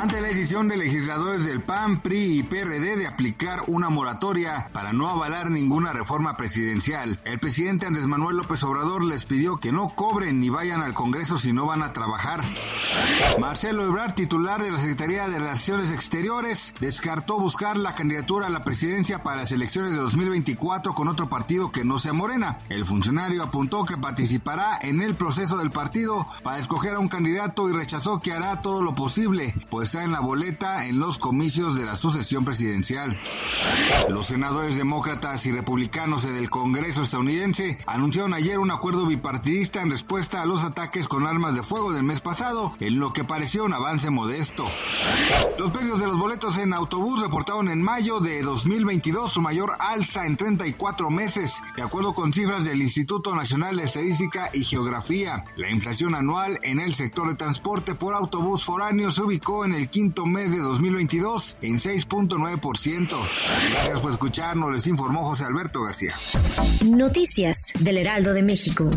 Ante la decisión de legisladores del PAN, PRI y PRD de aplicar una moratoria para no avalar ninguna reforma presidencial, el presidente Andrés Manuel López Obrador les pidió que no cobren ni vayan al Congreso si no van a trabajar. Marcelo Ebrard, titular de la Secretaría de Relaciones Exteriores, descartó buscar la candidatura a la presidencia para las elecciones de 2024 con otro partido que no sea Morena. El funcionario apuntó que participará en el proceso del partido para escoger a un candidato y rechazó que hará todo lo posible, pues está en la boleta en los comicios de la sucesión presidencial. Los senadores demócratas y republicanos en el Congreso estadounidense anunciaron ayer un acuerdo bipartidista en respuesta a los ataques con armas de fuego del mes pasado, en lo que pareció un avance modesto. Los precios de los boletos en autobús reportaron en mayo de 2022 su mayor alza en 34 meses, de acuerdo con cifras del Instituto Nacional de Estadística y Geografía. La inflación anual en el sector de transporte por autobús foráneo se ubicó en el quinto mes de 2022 en 6.9%. Gracias por escucharnos, les informó José Alberto García. Noticias del Heraldo de México.